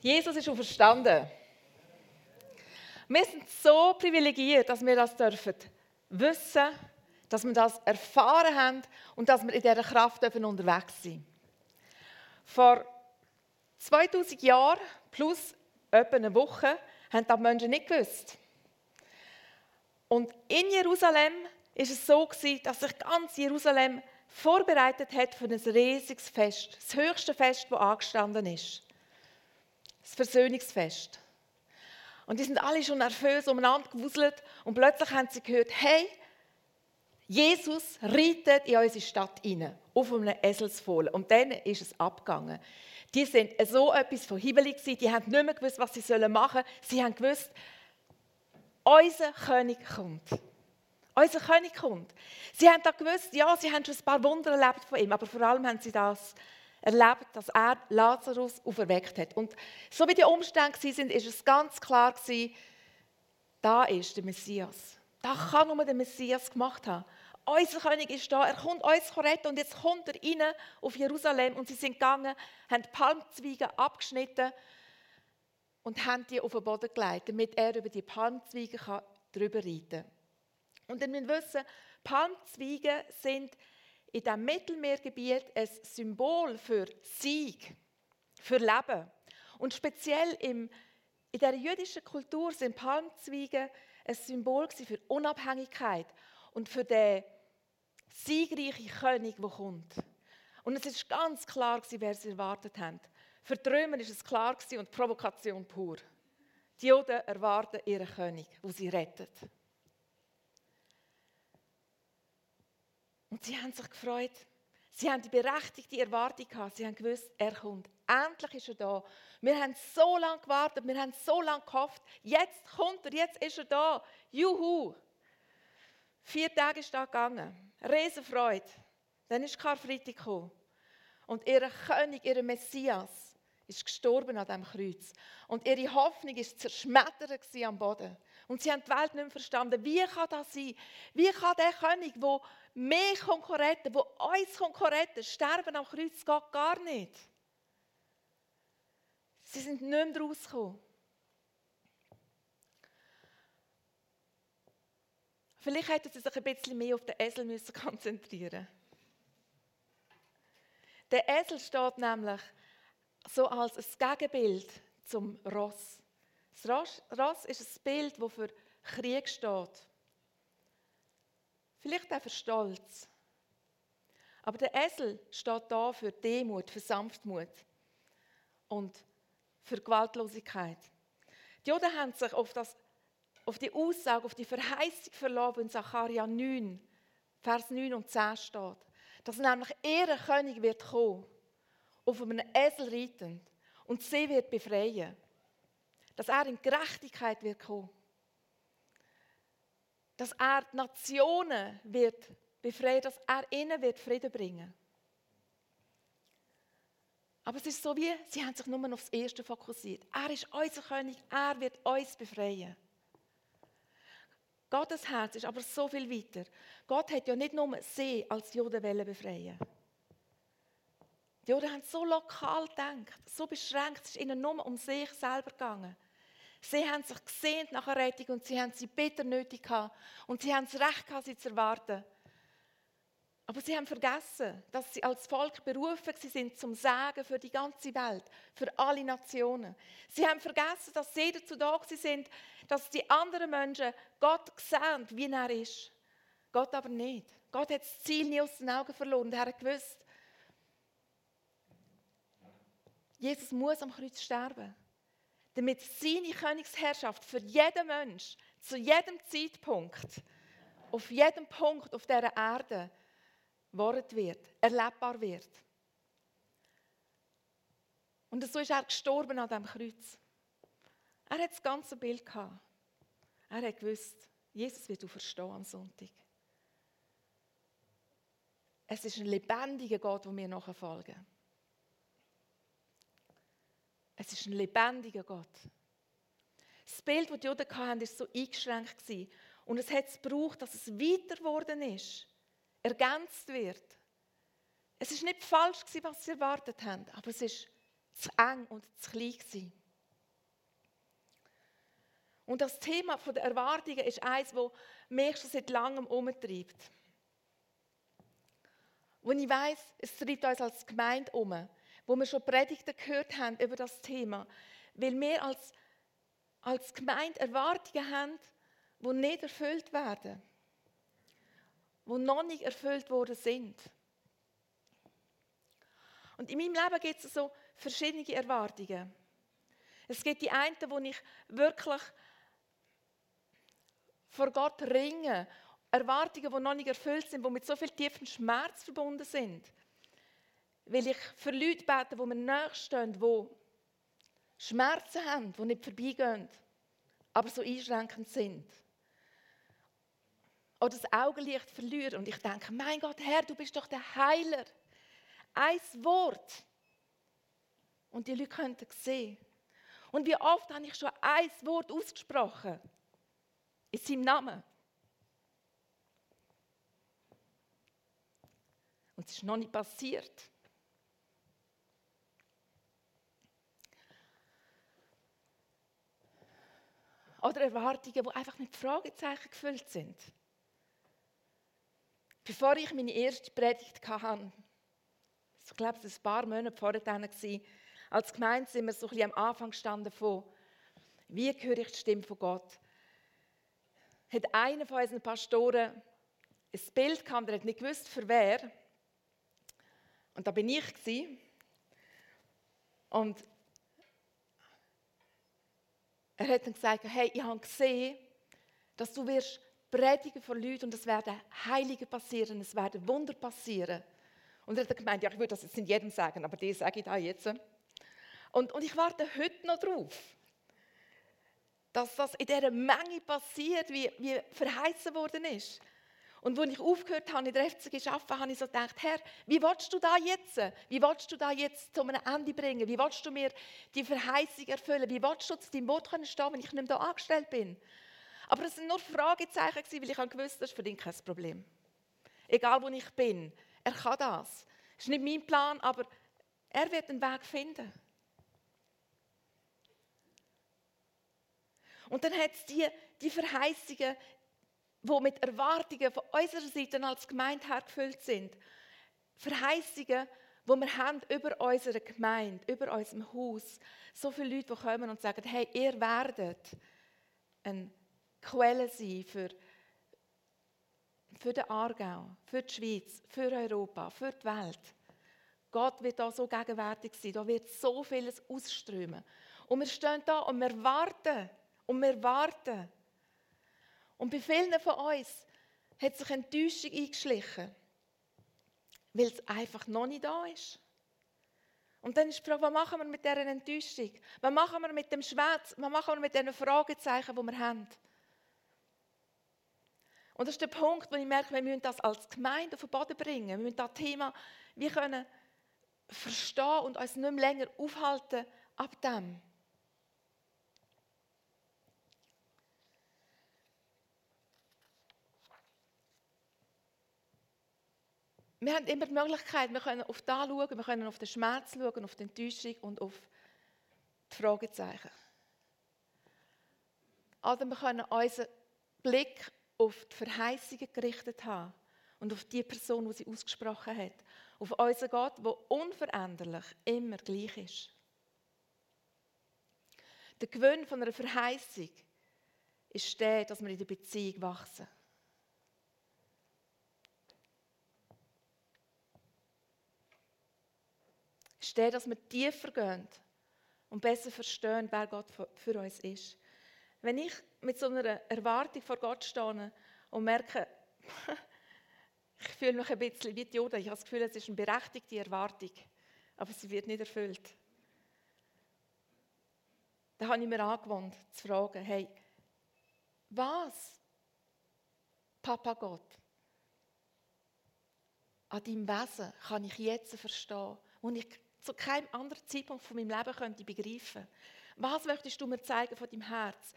Jesus ist auferstanden. Wir sind so privilegiert, dass wir das dürfen wissen, dass wir das erfahren haben und dass wir in dieser Kraft dürfen unterwegs sind. Vor 2000 Jahren plus etwa eine Woche haben das Menschen nicht gewusst. Und in Jerusalem ist es so gewesen, dass sich ganz Jerusalem vorbereitet hat für ein riesiges Fest, das höchste Fest, das angestanden ist das Versöhnungsfest. Und die sind alle schon nervös umeinander gewuselt und plötzlich haben sie gehört, hey, Jesus reitet in unsere Stadt rein, auf einem Eselsfohlen. Und dann ist es abgegangen. Die sind so etwas von Himmelig die haben nicht mehr gewusst, was sie machen sollen. Sie haben gewusst, unser König kommt. Unser König kommt. Sie haben da gewusst, ja, sie haben schon ein paar Wunder erlebt von ihm, aber vor allem haben sie das erlebt, dass er Lazarus auferweckt hat. Und so wie die Umstände waren, ist es ganz klar da ist der Messias. Da kann nur der Messias gemacht haben. Unser König ist da, er kommt uns retten und jetzt kommt er rein auf Jerusalem und sie sind gegangen, haben Palmzweige abgeschnitten und haben die auf den Boden gelegt, damit er über die Palmzweige drüber reiten kann. Und ihr müsst wissen, Palmzweige sind in diesem Mittelmeergebiet ein Symbol für Sieg, für Leben. Und speziell im, in der jüdischen Kultur sind Palmzweige ein Symbol für Unabhängigkeit und für den siegreichen König, der kommt. Und es ist ganz klar, wer sie erwartet haben. Für die Römer ist es klar und Provokation pur. Die Juden erwarten ihren König, wo sie rettet. Und sie haben sich gefreut. Sie haben die berechtigte Erwartung gehabt. Sie haben gewusst, er kommt. Endlich ist er da. Wir haben so lange gewartet, wir haben so lange gehofft. Jetzt kommt er, jetzt ist er da. Juhu! Vier Tage ist da gegangen. Riesenfreude. Dann ist Karfreitag gekommen. Und ihr König, ihr Messias, ist gestorben an diesem Kreuz. Und ihre Hoffnung ist zerschmettert am Boden. Und sie haben die Welt nicht mehr verstanden. Wie kann das sein? Wie kann der König, der mehr Konkurrenten, der uns Konkurrenten sterben am Kreuz, geht gar nicht. Sie sind nicht mehr rausgekommen. Vielleicht hätten sie sich ein bisschen mehr auf den Esel müssen konzentrieren Der Esel steht nämlich so als ein Gegenbild zum Ross. Das Ross ist ein Bild, das für Krieg steht. Vielleicht auch für Stolz. Aber der Esel steht da für Demut, für Sanftmut und für Gewaltlosigkeit. Die Juden haben sich auf, das, auf die Aussage, auf die Verheißung verloren, in Sacharja 9, Vers 9 und 10 steht. Dass nämlich ihr König wird kommen auf einem Esel reitend und sie wird befreien. Dass er in Gerechtigkeit wird kommen. Dass er die Nationen wird befreien, dass er ihnen wird Frieden bringen. Aber es ist so wie, sie haben sich nur auf das Erste fokussiert. Er ist unser König, er wird uns befreien. Gottes Herz ist aber so viel weiter. Gott hat ja nicht nur sie als Juden befreien die Juden haben so lokal gedacht, so beschränkt. Es ist ihnen nur um sich selber gegangen. Sie haben sich gesehnt nach einer Rettung und sie haben sie bitter nötig gehabt. Und sie haben das Recht gehabt, sie zu erwarten. Aber sie haben vergessen, dass sie als Volk berufen sind zum Sagen für die ganze Welt, für alle Nationen. Sie haben vergessen, dass sie dazu da sind, dass die anderen Menschen Gott sehen, wie er ist. Gott aber nicht. Gott hat das Ziel nie aus den Augen verloren. Er hat gewusst, Jesus muss am Kreuz sterben, damit seine Königsherrschaft für jeden Mensch zu jedem Zeitpunkt, auf jedem Punkt auf dieser Erde Wort wird, erlebbar wird. Und so ist er gestorben an diesem Kreuz. Er hat das ganze Bild gehabt. Er hat gewusst, Jesus wird auferstehen am Sonntag. Es ist ein lebendiger Gott, wo wir nachfolgen. Es ist ein lebendiger Gott. Das Bild, das die Juden hatten, war so eingeschränkt. Und es hat es gebraucht, dass es weiter geworden ist, ergänzt wird. Es ist nicht falsch, was sie erwartet haben, aber es ist zu eng und zu klein. Und das Thema der Erwartungen ist eines, das mich schon seit langem umtreibt. Wo ich weiß, es treibt uns als Gemeinde um, wo wir schon Predigten gehört haben über das Thema, weil wir als, als Gemeinde Erwartungen haben, die nicht erfüllt werden, die noch nicht erfüllt worden sind. Und in meinem Leben gibt es so verschiedene Erwartungen. Es gibt die einen, wo ich wirklich vor Gott ringe. Erwartungen, die noch nicht erfüllt sind, die mit so viel tiefem Schmerz verbunden sind. Weil ich für Leute bete, die mir nachstehen, die Schmerzen haben, die nicht vorbeigehen, aber so einschränkend sind. Oder das Augenlicht verlieren und ich denke, mein Gott, Herr, du bist doch der Heiler. Ein Wort. Und die Leute könnten sehen. Und wie oft habe ich schon ein Wort ausgesprochen? In seinem Namen. Und es ist noch nicht passiert. Oder Erwartungen, die einfach mit Fragezeichen gefüllt sind. Bevor ich meine erste Predigt hatte, ich glaube, es war ein paar Monate vorher als Gemeinde sind wir so ein bisschen am Anfang gestanden von, wie höre ich die Stimme von Gott? Hat einer von unseren Pastoren ein Bild gehabt, der hat nicht gewusst, für wer. Und da bin ich gewesen. Und er hat dann gesagt, hey, ich habe gesehen, dass du wirst predigen vor Leuten und es werden Heilige passieren, es werden Wunder passieren. Und er hat gemeint, ja, ich würde das jetzt in jedem sagen, aber die sage ich da jetzt. Und, und ich warte heute noch drauf, dass das in dieser Menge passiert, wie, wie verheißen worden ist. Und als ich aufgehört habe, in der FCG zu arbeiten, habe ich so gedacht, Herr, wie willst du da jetzt? Wie willst du da jetzt zu einem Ende bringen? Wie willst du mir die Verheißung erfüllen? Wie willst du zu deinem Wort stehen, wenn ich nicht mehr hier angestellt bin? Aber es waren nur Fragezeichen, weil ich gewusst das ist für ihn kein Problem. Egal, wo ich bin, er kann das. Das ist nicht mein Plan, aber er wird einen Weg finden. Und dann hat es die, die Verheißungen, die mit Erwartungen von unserer Seite als Gemeinde her gefüllt sind. Verheißungen, die wir haben über unsere Gemeinde, über unserem Haus. So viele Leute, die kommen und sagen, hey, ihr werdet eine Quelle sein für, für den Aargau, für die Schweiz, für Europa, für die Welt. Gott wird da so gegenwärtig sein, da wird so vieles ausströmen. Und wir stehen da und wir warten und wir warten. Und bei vielen von uns hat sich Enttäuschung eingeschlichen, weil es einfach noch nicht da ist. Und dann ist die Frage, was machen wir mit dieser Enttäuschung? Was machen wir mit dem Schmerz? Was machen wir mit diesen Fragezeichen, die wir haben? Und das ist der Punkt, wo ich merke, wir müssen das als Gemeinde auf den Boden bringen. Wir müssen das Thema, wir können verstehen und uns nicht mehr länger aufhalten ab dem. Wir haben immer die Möglichkeit, wir können auf das schauen, wir können auf den Schmerz schauen, auf die Enttäuschung und auf die Fragezeichen. Oder wir können unseren Blick auf die Verheißungen gerichtet haben und auf die Person, die sie ausgesprochen hat. Auf unseren Gott, der unveränderlich immer gleich ist. Der Gewinn von einer Verheißung ist der, dass wir in der Beziehung wachsen. Der, dass wir tiefer gehen und besser verstehen, wer Gott für uns ist. Wenn ich mit so einer Erwartung vor Gott stehe und merke, ich fühle mich ein bisschen wie die Jude, ich habe das Gefühl, es ist eine berechtigte Erwartung, aber sie wird nicht erfüllt. Da habe ich mir angewandt, zu fragen, hey, was, Papa Gott, an deinem Wesen kann ich jetzt verstehen, und ich zu keinem anderen Zeitpunkt von meinem Leben könnte begreifen. Was möchtest du mir zeigen von deinem Herz?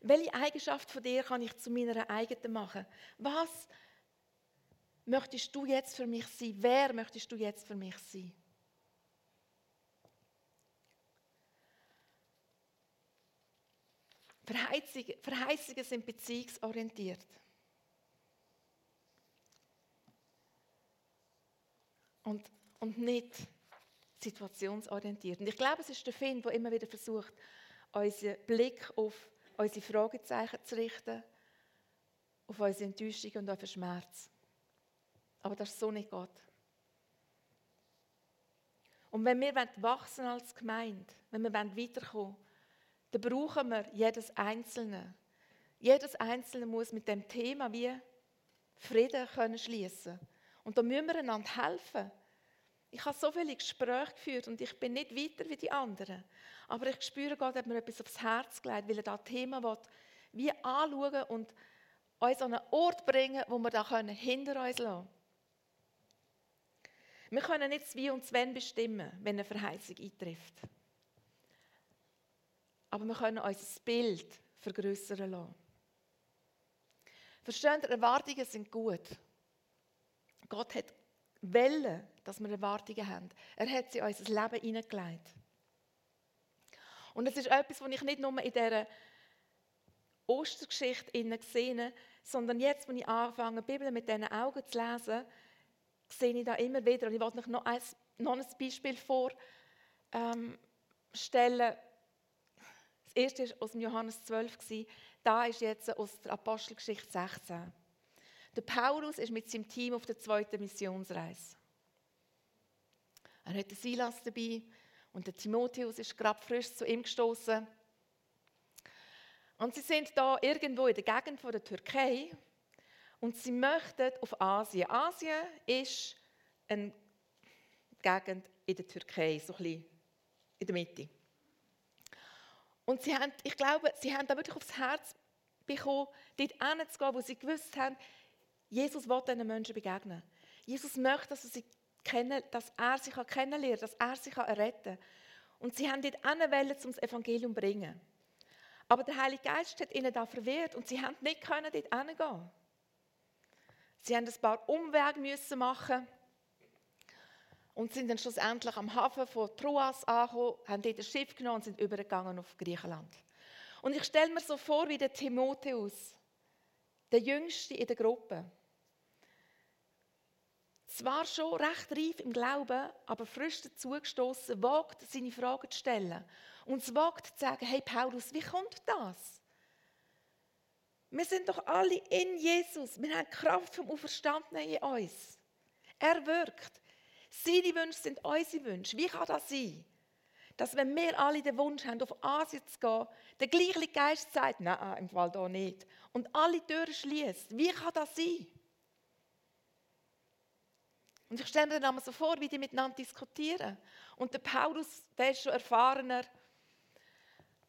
Welche Eigenschaft von dir kann ich zu meiner eigenen machen? Was möchtest du jetzt für mich sein? Wer möchtest du jetzt für mich sein? Verheißungen, Verheißungen sind beziehungsorientiert. Und, und nicht situationsorientiert. Und ich glaube, es ist der Find, der immer wieder versucht, unseren Blick auf unsere Fragezeichen zu richten, auf unsere Enttäuschung und auf den Schmerz. Aber das ist so nicht Gott. Und wenn wir wachsen als Gemeinde, wenn wir weiterkommen dann brauchen wir jedes Einzelne. Jedes Einzelne muss mit dem Thema wie Frieden können schließen. Und da müssen wir einander helfen. Ich habe so viele Gespräche geführt und ich bin nicht weiter wie die anderen. Aber ich spüre, Gott hat mir etwas aufs Herz gelegt, weil er das Thema will, wie anschauen und uns an einen Ort bringen, wo wir da hinter uns lassen können. Wir können nicht das Wie und das Wenn bestimmen, wenn eine Verheißung eintrifft. Aber wir können unser Bild vergrößern lassen. Verstehen Erwartungen sind gut. Gott hat Wellen, dass wir Erwartungen haben. Er hat sie in unser Leben hineingelegt. Und es ist etwas, was ich nicht nur in dieser Ostergeschichte gesehen habe, sondern jetzt, wenn ich anfange, die Bibel mit diesen Augen zu lesen, sehe ich da immer wieder. Und ich wollte euch noch ein, noch ein Beispiel vorstellen. Ähm, das erste war aus dem Johannes 12. Da ist jetzt aus der Apostelgeschichte 16. Der Paulus ist mit seinem Team auf der zweiten Missionsreise. Er hat Silas dabei und der Timotheus ist gerade frisch zu ihm gestoßen. Und sie sind da irgendwo in der Gegend von der Türkei und sie möchten auf Asien. Asien ist eine Gegend in der Türkei, so ein bisschen in der Mitte. Und sie haben, ich glaube, sie haben da wirklich aufs Herz bekommen, dort hinzugehen, wo sie gewusst haben, Jesus will diesen Menschen begegnen. Jesus möchte, dass, sie dass er sie kennenlernen kann, dass er sie retten kann. Und sie haben dort wollen, um das Evangelium zu bringen. Aber der Heilige Geist hat ihnen da verwehrt und sie haben nicht können dort hingehen. Sie haben ein paar Umwege müssen machen und sind dann schlussendlich am Hafen von Troas angekommen, haben dort ein Schiff genommen und sind übergegangen auf Griechenland. Und ich stelle mir so vor, wie der Timotheus, der Jüngste in der Gruppe, zwar schon recht reif im Glauben, aber frisch dazugestoßen, wagt, seine Fragen zu stellen. Und es wagt zu sagen, hey Paulus, wie kommt das? Wir sind doch alle in Jesus. Wir haben Kraft vom Auferstandenen in uns. Er wirkt. Seine Wünsche sind unsere Wünsche. Wie kann das sein? Dass wenn wir alle den Wunsch haben, auf Asien zu gehen, der gleiche Geist sagt, nein, im Fall da nicht. Und alle Türen schließt. Wie kann das sein? Und ich stelle mir dann so vor, wie die miteinander diskutieren. Und der Paulus, der ist schon erfahrener,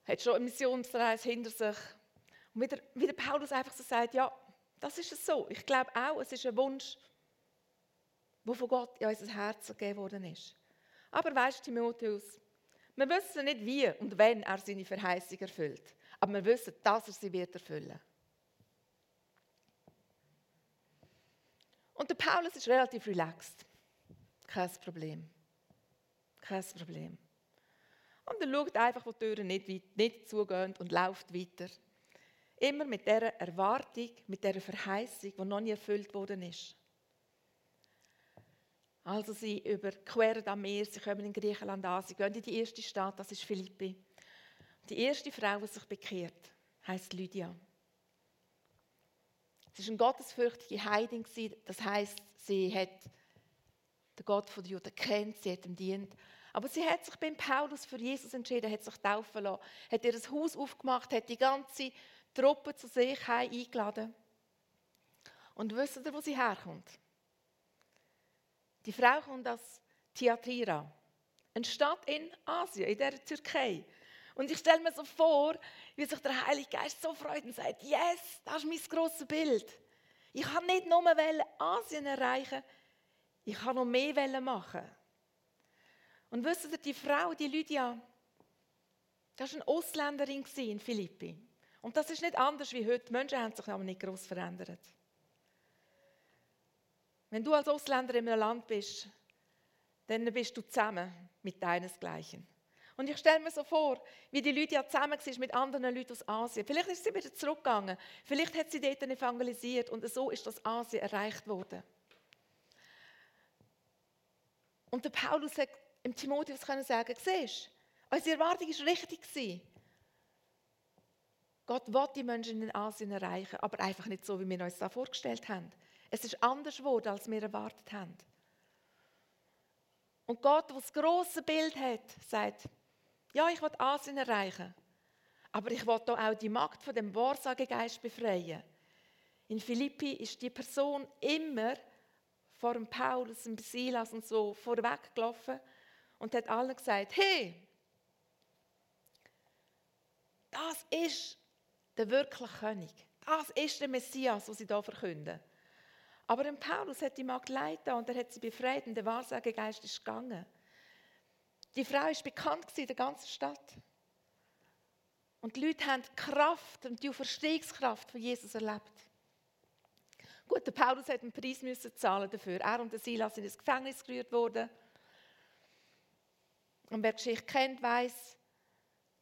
hat schon eine Missionsreise hinter sich. Und wie der, wie der Paulus einfach so sagt, ja, das ist es so. Ich glaube auch, es ist ein Wunsch, der von Gott in unser Herz gegeben worden ist. Aber weißt du, Timotheus, wir wissen nicht, wie und wenn er seine Verheißung erfüllt. Aber wir wissen, dass er sie wird erfüllen. Und der Paulus ist relativ relaxed. Kein Problem. Kein Problem. Und er schaut einfach, wo die Türen nicht, nicht zugehen und läuft weiter. Immer mit dieser Erwartung, mit dieser Verheißung, die noch nie erfüllt worden ist. Also sie überqueren am Meer, sie kommen in Griechenland an, sie gehen in die erste Stadt, das ist Philippi. Die erste Frau, die sich bekehrt, heißt Lydia. Sie war eine gottesfürchtige Heidin, das heißt, sie hat den Gott der Juden kennt, sie hat ihm dient. Aber sie hat sich beim Paulus für Jesus entschieden, hat sich taufen lassen, hat ihr ein Haus aufgemacht, hat die ganze Truppe zu sich eingeladen. Und wisst ihr, wo sie herkommt? Die Frau kommt aus Thyatira, eine Stadt in Asien, in der Türkei. Und ich stelle mir so vor, wie sich der Heilige Geist so freut und sagt, yes, das ist mein grosses Bild. Ich kann nicht nur Asien erreichen, ich kann noch mehr machen. Und wisst ihr, die Frau, die Lydia, das war eine Ausländerin in Philippi. Und das ist nicht anders wie heute. Die Menschen haben sich aber nicht groß verändert. Wenn du als Ausländer in einem Land bist, dann bist du zusammen mit deinesgleichen. Und ich stelle mir so vor, wie die Lydia zusammen war mit anderen Leuten aus Asien. Vielleicht ist sie wieder zurückgegangen. Vielleicht hat sie dort evangelisiert und so ist das Asien erreicht worden. Und der Paulus hat im Timotheus können sagen, siehst unsere Erwartung war richtig. Gott will die Menschen in Asien erreichen, aber einfach nicht so, wie wir uns das vorgestellt haben. Es ist anders geworden, als wir erwartet haben. Und Gott, der das große Bild hat, sagt, ja, ich will Asien erreichen, aber ich will auch die Macht von dem Wahrsagegeist befreien. In Philippi ist die Person immer vor dem Paulus, dem Silas und so vorweg gelaufen und hat allen gesagt, hey, das ist der wirkliche König. Das ist der Messias, den sie hier verkünden. Aber Paulus hat die Magd leid und er hat sie befreit und der Wahrsagegeist ist gegangen. Die Frau ist bekannt in der ganzen Stadt. Und die Leute haben die Kraft und die Auferstehungskraft von Jesus erlebt. Gut, der Paulus hat einen Preis müssen zahlen dafür. Er und der Silas sind ins Gefängnis gerührt worden. Und wer die Geschichte kennt, weiß,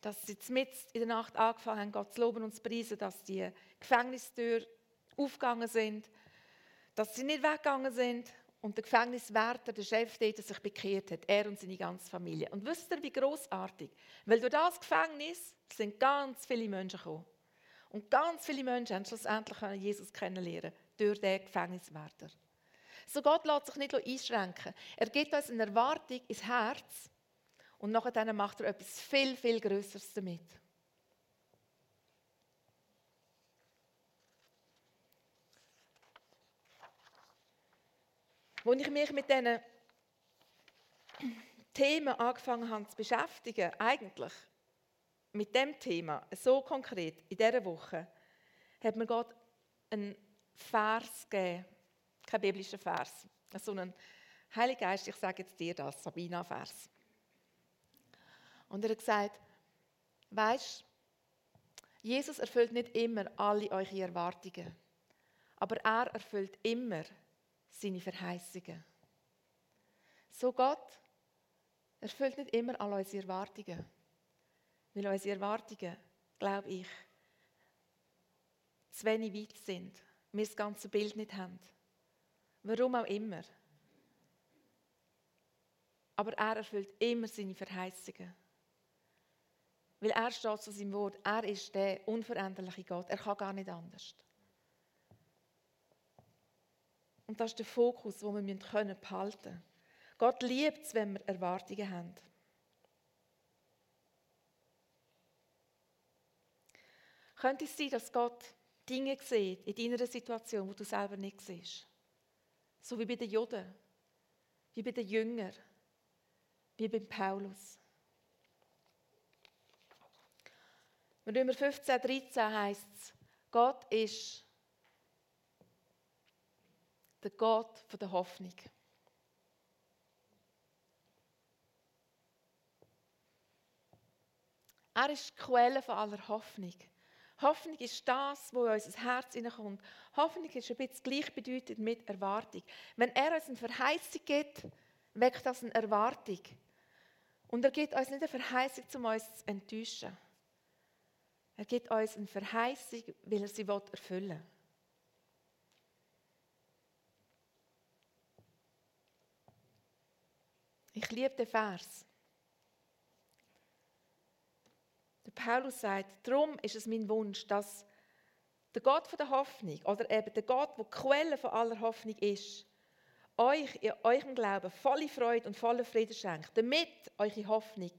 dass sie mit in der Nacht angefangen haben, Gott zu loben und zu preisen, dass die Gefängnistür aufgegangen sind, dass sie nicht weggegangen sind und der Gefängniswärter, der Chef dort, sich bekehrt hat, er und seine ganze Familie. Und wisst ihr, wie großartig? Weil durch das Gefängnis sind ganz viele Menschen gekommen. Und ganz viele Menschen haben schlussendlich Jesus kennenlernen durch den Gefängniswärter. So Gott lässt sich nicht einschränken. Er gibt uns eine Erwartung ins Herz und nachher macht er etwas viel, viel Größeres damit. Als ich mich mit diesen Themen angefangen habe zu beschäftigen, eigentlich mit dem Thema, so konkret, in dieser Woche, hat mir Gott einen Vers gegeben, kein biblischer Vers, sondern Heiliger Geist, ich sage jetzt dir das, Sabina-Vers. Und er hat gesagt, weißt, Jesus erfüllt nicht immer alle eure Erwartungen, aber er erfüllt immer seine Verheißungen. So Gott erfüllt nicht immer alle unsere Erwartungen, weil unsere Erwartungen, glaube ich, zu wenig weit sind, wir das ganze Bild nicht haben. Warum auch immer. Aber er erfüllt immer seine Verheißungen. Weil er steht zu seinem Wort. Er ist der unveränderliche Gott. Er kann gar nicht anders. Und das ist der Fokus, den wir behalten können. Gott liebt es, wenn wir Erwartungen haben. Könnte es sein, dass Gott Dinge sieht in deiner Situation, wo du selber nicht siehst? So wie bei den Juden, wie bei den Jüngern, wie beim Paulus. In Römer 15, 13 heißt es, Gott ist der Gott der Hoffnung. Er ist die Quelle von aller Hoffnung. Hoffnung ist das, wo in unser Herz hineinkommt. Hoffnung ist ein bisschen gleichbedeutend mit Erwartung. Wenn er uns eine Verheißung gibt, weckt das eine Erwartung. Und er gibt uns nicht eine Verheißung, um uns zu enttäuschen. Er gibt uns eine Verheißung, weil er sie erfüllen will. Ich liebe den Vers. Der Paulus sagt, darum ist es mein Wunsch, dass der Gott von der Hoffnung oder eben der Gott, der die Quelle von aller Hoffnung ist, euch in eurem Glauben volle Freude und volle Frieden schenkt, damit eure Hoffnung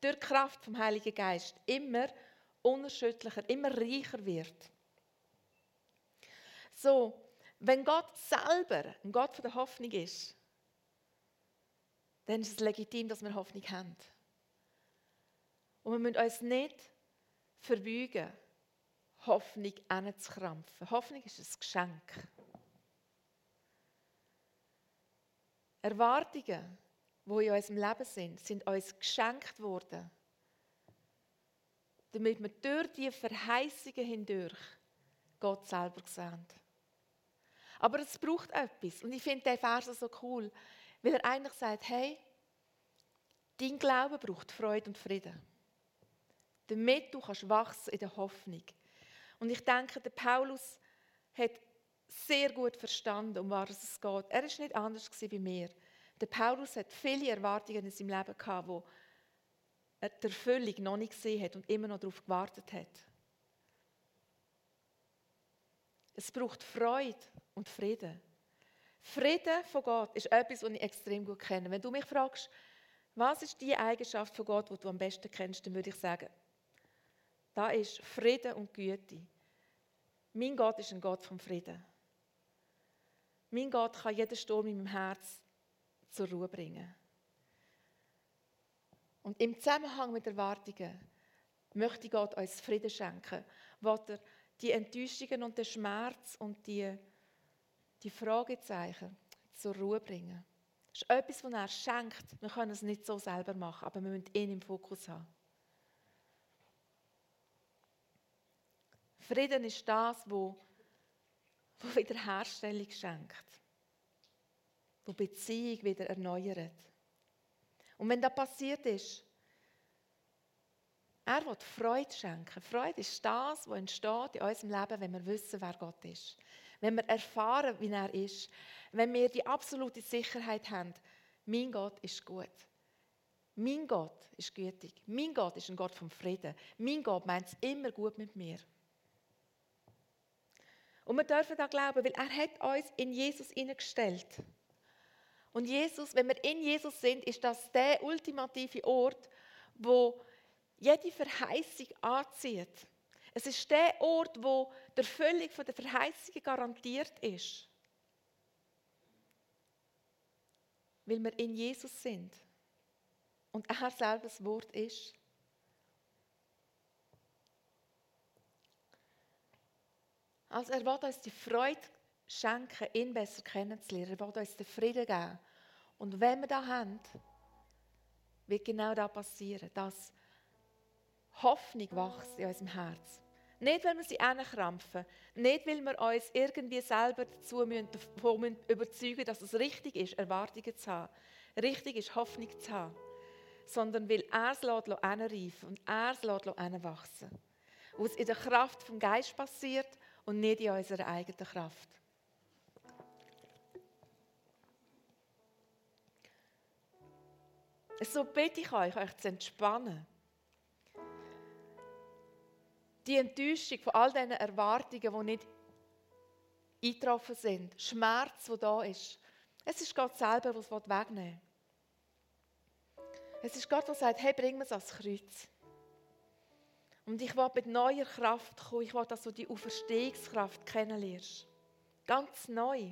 durch die Kraft vom Heiligen Geist immer unerschütterlicher, immer reicher wird. So, wenn Gott selber ein Gott von der Hoffnung ist, dann ist es legitim, dass wir Hoffnung haben. Und wir müssen uns nicht verbeugen, Hoffnung anzukrampfen. Hoffnung ist ein Geschenk. Erwartungen, die in unserem Leben sind, sind uns geschenkt worden, damit wir durch die Verheißungen hindurch Gott selber sehen. Aber es braucht etwas. Und ich finde den Vers so cool, weil er eigentlich sagt, hey, Dein Glaube braucht Freude und Frieden. Damit du kannst wachsen in der Hoffnung. Und ich denke, der Paulus hat sehr gut verstanden, um was es geht. Er ist nicht anders wie mir. Der Paulus hat viele Erwartungen in seinem Leben gehabt, wo er die Erfüllung noch nicht gesehen hat und immer noch darauf gewartet hat. Es braucht Freude und Frieden. Frieden von Gott ist etwas, was ich extrem gut kenne. Wenn du mich fragst, was ist die Eigenschaft von Gott, die du am besten kennst, dann würde ich sagen, da ist Frieden und Güte. Mein Gott ist ein Gott vom Frieden. Mein Gott kann jeden Sturm in meinem Herz zur Ruhe bringen. Und im Zusammenhang mit Erwartungen möchte Gott uns Frieden schenken, wo er die Enttäuschungen und den Schmerz und die, die Fragezeichen zur Ruhe bringen. Das ist etwas, was er schenkt. Wir können es nicht so selber machen, aber wir müssen ihn im Fokus haben. Frieden ist das, wo, wo Wiederherstellung schenkt, wo Beziehung wieder erneuert. Und wenn das passiert ist, er will Freude schenken. Freude ist das, was entsteht in unserem Leben, wenn wir wissen, wer Gott ist. Wenn wir erfahren, wie er ist. Wenn wir die absolute Sicherheit haben, mein Gott ist gut. Mein Gott ist gütig. Mein Gott ist ein Gott vom Frieden. Mein Gott meint es immer gut mit mir. Und wir dürfen da glauben, weil er hat uns in Jesus hineingestellt. Und Jesus, wenn wir in Jesus sind, ist das der ultimative Ort, wo jede Verheißung anzieht. Es ist der Ort, wo der Erfüllung der Verheißungen garantiert ist. Weil wir in Jesus sind. Und er selber das Wort ist. Also er will uns die Freude schenken, ihn besser kennenzulernen. Er will uns den Frieden geben. Und wenn wir das haben, wird genau das passieren, dass Hoffnung wächst in unserem Herz. Nicht, weil wir sie krampfen, nicht, weil wir uns irgendwie selber dazu davon überzeugen dass es richtig ist, Erwartungen zu haben, richtig ist, Hoffnung zu haben, sondern weil er es hinreifen und er es wachsen Wo es in der Kraft vom Geist passiert und nicht in unserer eigenen Kraft. So bitte ich euch, euch zu entspannen. Die Enttäuschung von all diesen Erwartungen, die nicht eingetroffen sind, Schmerz, der da ist. Es ist Gott selber, der es wegnehmen will. Es ist Gott, der sagt, hey, bring mir es ans Kreuz. Und ich will mit neuer Kraft kommen. Ich will, dass du die Auferstehungskraft kennenlernst. Ganz neu.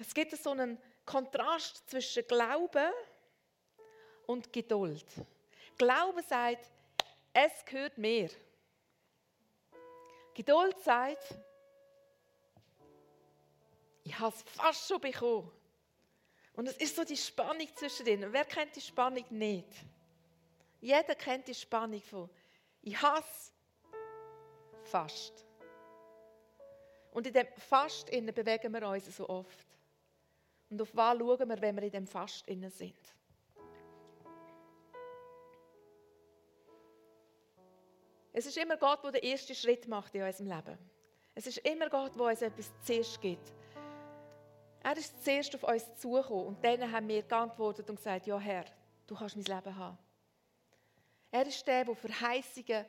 Es gibt so einen Kontrast zwischen Glauben und Geduld. Glaube sagt, es gehört mir. Geduld sagt, ich habe es fast schon bekommen. Und es ist so die Spannung zwischen denen. Wer kennt die Spannung nicht? Jeder kennt die Spannung von, ich hasse fast. Und in dem Fast bewegen wir uns so oft. Und auf was schauen wir, wenn wir in dem Fast sind? Es ist immer Gott, der den ersten Schritt macht in unserem Leben. Es ist immer Gott, der uns etwas zuerst gibt. Er ist zuerst auf uns zugekommen und dann haben wir geantwortet und gesagt, ja Herr, du kannst mein Leben haben. Er ist der, der Verheißungen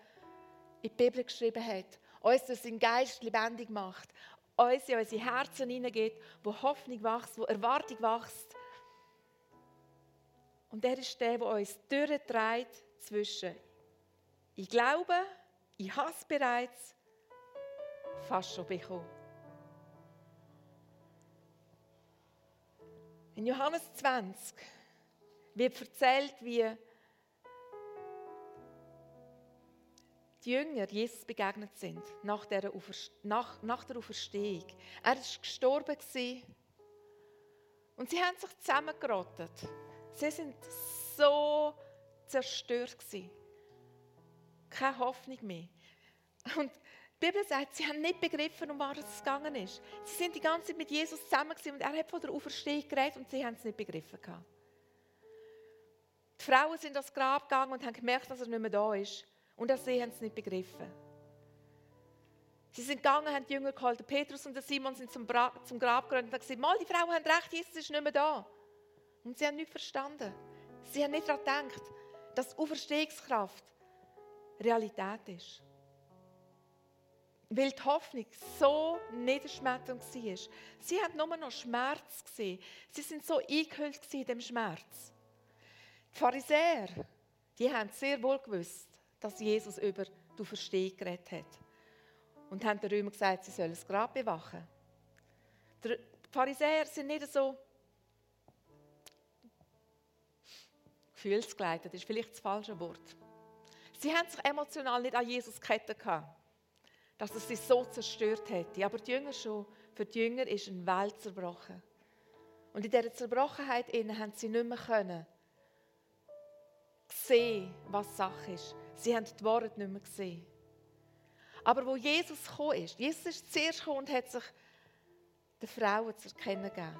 in die Bibel geschrieben hat, uns durch seinen Geist lebendig macht, uns in unsere Herzen hineingeht, wo Hoffnung wächst, wo Erwartung wächst. Und er ist der, der uns durchtreibt zwischen ich glaube, ich habe es bereits fast schon bekommen. In Johannes 20 wird erzählt, wie die Jünger Jesus begegnet sind nach der, Auferstehung. Er war gestorben und sie haben sich zusammengerottet. Sie sind so zerstört gewesen keine Hoffnung mehr. Und die Bibel sagt, sie haben nicht begriffen, um was es gegangen ist. Sie sind die ganze Zeit mit Jesus zusammen und er hat von der Auferstehung geredet und sie haben es nicht begriffen. Die Frauen sind ans Grab gegangen und haben gemerkt, dass er nicht mehr da ist. Und auch sie haben es nicht begriffen. Sie sind gegangen, haben die Jünger geholt. Petrus und Simon sind zum, zum Grab gerannt und haben gesagt, mal, die Frauen haben recht, Jesus ist nicht mehr da. Und sie haben nicht verstanden. Sie haben nicht daran gedacht, dass Auferstehungskraft Realität ist. Weil die Hoffnung so niederschmetternd war. Sie haben nur noch Schmerz gesehen. Sie sind so eingehüllt in dem Schmerz. Die Pharisäer, die haben sehr wohl gewusst, dass Jesus über die Auferstehung geredet hat. Und haben den Römer gesagt, sie sollen das Grab bewachen. Die Pharisäer sind nicht so gefühlsgeleitet, das ist vielleicht das falsche Wort. Sie haben sich emotional nicht an Jesus gekettet, dass er sie so zerstört hätte. Aber die Jünger schon. Für die Jünger ist eine Welt zerbrochen. Und in dieser Zerbrochenheit haben sie nicht mehr können sehen, was Sache ist. Sie haben die Worte nicht mehr gesehen. Aber wo Jesus gekommen ist, Jesus ist zuerst gekommen und hat sich den Frauen zu erkennen gegeben.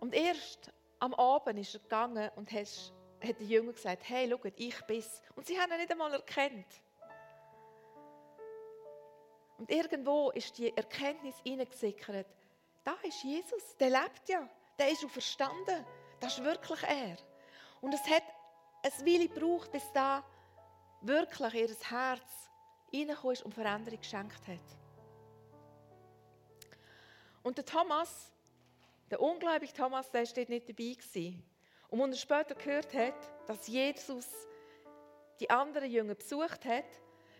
Und erst am Abend ist er gegangen und hat, hat der Jünger gesagt, hey, schaut, ich bin's. Und sie haben ihn nicht einmal erkannt. Und irgendwo ist die Erkenntnis hineingesickert. Da ist Jesus, der lebt ja, der ist auch verstanden. Das ist wirklich er. Und es hat eine Weile gebraucht, bis da wirklich ihr Herz reingekommen ist und Veränderung geschenkt hat. Und der Thomas, der ungläubige Thomas, der steht nicht dabei gewesen. Und als er später gehört hat, dass Jesus die anderen Jünger besucht hat,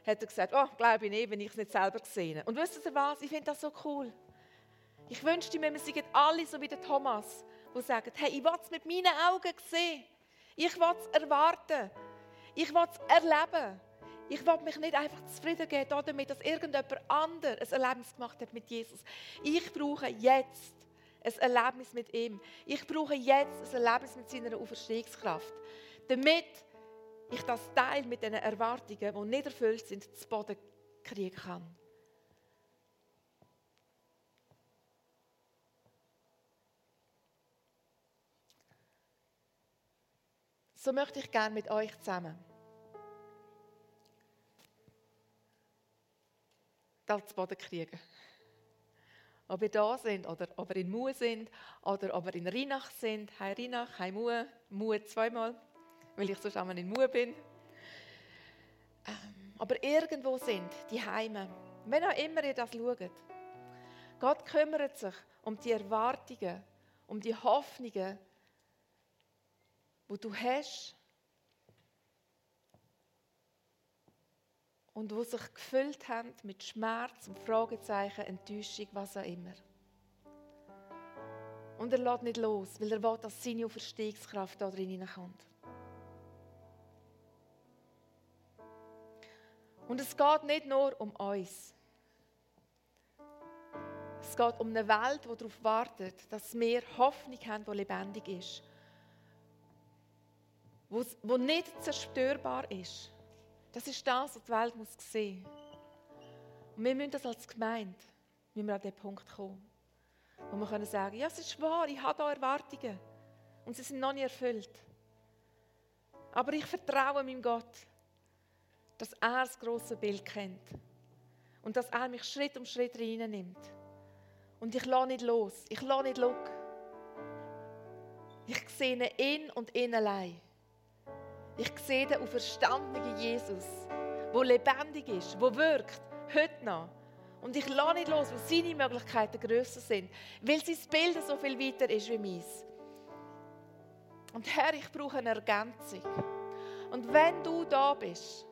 hat er gesagt, oh, glaube ich nicht, wenn ich es nicht selber gesehen habe. Und wisst ihr was? Ich finde das so cool. Ich wünschte mir, wir seien alle so wie der Thomas, die sagen, hey, ich will es mit meinen Augen sehen. Ich will es erwarten. Ich will es erleben. Ich will mich nicht einfach zufrieden geben damit, dass irgendjemand anderes ein Erlebnis gemacht hat mit Jesus. Ich brauche jetzt ein Erlebnis mit ihm. Ich brauche jetzt ein Erlebnis mit seiner Auferstehungskraft. Damit ich das Teil mit den Erwartungen, die nicht erfüllt sind, zu Boden kriegen kann. So möchte ich gerne mit euch zusammen das zu Boden kriegen. Ob ihr da sind oder ob ihr in Mu sind oder ob ihr in Rinach sind. Hi Rinach, hi Mu, Mu zweimal weil ich so schon in Mue bin. Ähm, aber irgendwo sind die Heime. Wenn auch immer ihr das schaut. Gott kümmert sich um die Erwartungen, um die Hoffnungen, wo du hast und wo sich gefüllt haben mit Schmerz und Fragezeichen, Enttäuschung, was auch immer. Und er lässt nicht los, weil er will, dass seine Auferstehungskraft da drin hineinkommt. Und es geht nicht nur um uns. Es geht um eine Welt, die darauf wartet, dass wir Hoffnung haben, die lebendig ist. Wo, nicht zerstörbar ist. Das ist das, was die Welt muss sehen muss. Und wir müssen das als Gemeinde müssen wir an den Punkt kommen, wo wir können sagen, ja, es ist wahr, ich habe da Erwartungen und sie sind noch nicht erfüllt. Aber ich vertraue meinem Gott dass er das große Bild kennt und dass er mich Schritt um Schritt reinnimmt. Und ich lasse nicht los, ich lasse nicht los. Ich sehe ihn und ihn allein. Ich sehe den auferstandenen Jesus, der lebendig ist, der wirkt, heute noch. Und ich lasse nicht los, weil seine Möglichkeiten grösser sind, weil sein Bild so viel weiter ist wie meins. Und Herr, ich brauche eine Ergänzung. Und wenn du da bist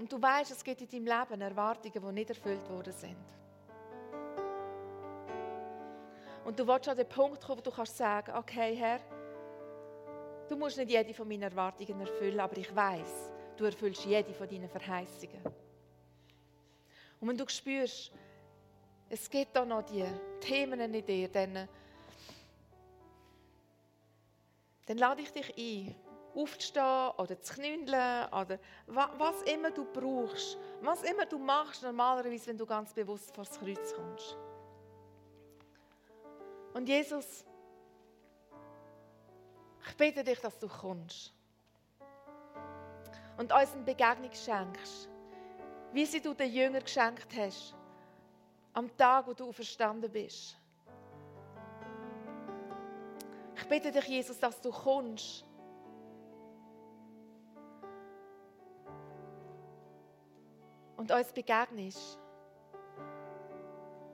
Und du weißt, es gibt in deinem Leben Erwartungen, die nicht erfüllt worden sind. Und du willst an den Punkt kommen, wo du kannst sagen, okay, Herr, du musst nicht jede von meinen Erwartungen erfüllen, aber ich weiß, du erfüllst jede von deinen Verheißungen. Und wenn du spürst, es gibt da noch die Themen in dir, dann, dann lade ich dich ein, aufzustehen oder zu knündeln oder was immer du brauchst, was immer du machst normalerweise, wenn du ganz bewusst vor das Kreuz kommst. Und Jesus, ich bitte dich, dass du kommst und uns eine Begegnung schenkst, wie sie du den Jüngern geschenkt hast, am Tag, wo du verstanden bist. Ich bitte dich, Jesus, dass du kommst und uns begegnest.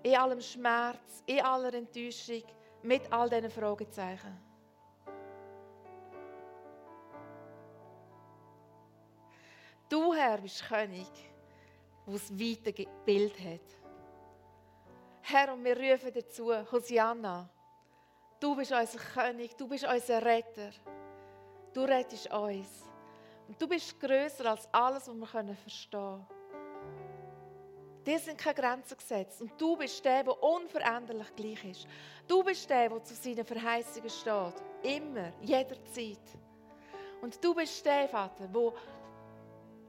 In allem Schmerz, in aller Enttäuschung, mit all diesen Fragezeichen. Du, Herr, bist König, der das weite Bild hat. Herr, und wir rufen dazu, Hosianna, du bist unser König, du bist unser Retter. Du rettest uns. Und du bist größer als alles, was wir verstehen können. Dir sind keine Grenzen gesetzt. Und du bist der, der unveränderlich gleich ist. Du bist der, der zu seinen Verheißungen steht. Immer, jederzeit. Und du bist der, Vater, der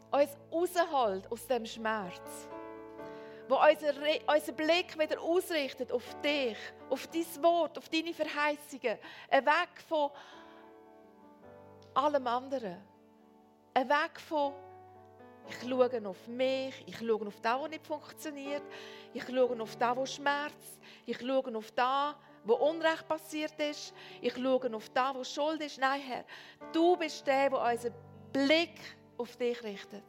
uns rausholt aus dem Schmerz. Der unseren unser Blick wieder ausrichtet auf dich, auf dein Wort, auf deine Verheißungen. Ein Weg von allem anderen. Ein Weg von ich schaue auf mich, ich schaue auf das, was nicht funktioniert, ich schaue auf das, was schmerzt, ich schaue auf das, wo Unrecht passiert ist, ich schaue auf das, wo Schuld ist. Nein, Herr, du bist der, der unseren Blick auf dich richtet,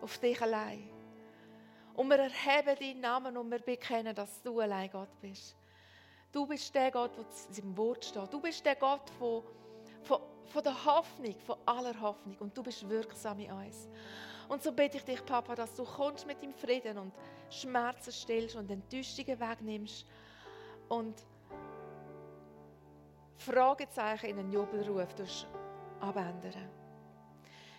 auf dich allein. Und wir erheben deinen Namen und wir bekennen, dass du allein Gott bist. Du bist der Gott, der in seinem Wort steht. Du bist der Gott von, von, von der Hoffnung, von aller Hoffnung. Und du bist wirksam in uns. Und so bitte ich dich, Papa, dass du kommst mit dem Frieden und Schmerzen stillst und Enttäuschungen wegnimmst und Fragezeichen in einen Jubelruf abändern.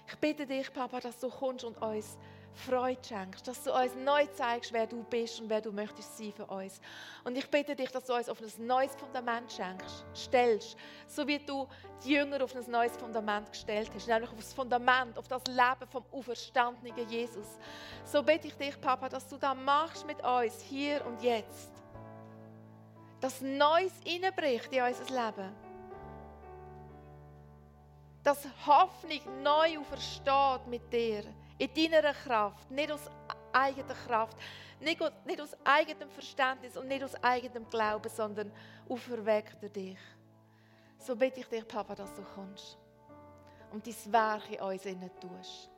Ich bitte dich, Papa, dass du kommst und uns Freude schenkst, dass du uns neu zeigst, wer du bist und wer du möchtest sein für uns. Und ich bitte dich, dass du uns auf ein neues Fundament schenkst, stellst, so wie du die Jünger auf ein neues Fundament gestellt hast, nämlich auf das Fundament, auf das Leben vom auferstandenen Jesus. So bitte ich dich, Papa, dass du das machst mit uns, hier und jetzt. Dass Neues hineinbricht in unser Leben. Dass Hoffnung neu aufersteht mit dir in deiner Kraft, nicht aus eigener Kraft, nicht, nicht aus eigenem Verständnis und nicht aus eigenem Glauben, sondern auferweckt er dich. So bitte ich dich, Papa, dass du kommst und dein Werk in uns innen tust.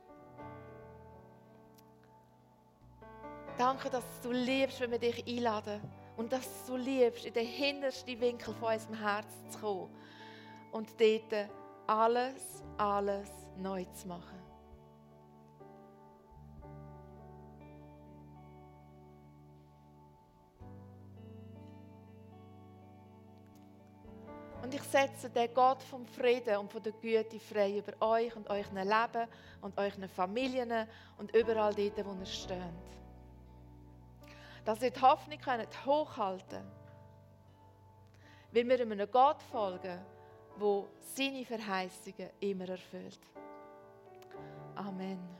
Danke, dass du liebst, wenn wir dich einladen und dass du liebst, in den hintersten Winkel von unserem Herz zu kommen und dort alles, alles neu zu machen. Und ich setze den Gott vom Frieden und von der Güte frei über euch und euren Leben und euren Familien und überall dort, wo ihr steht. Dass ihr die Hoffnung könnt hochhalten könnt. Weil wir einem Gott folgen, der seine Verheißungen immer erfüllt. Amen.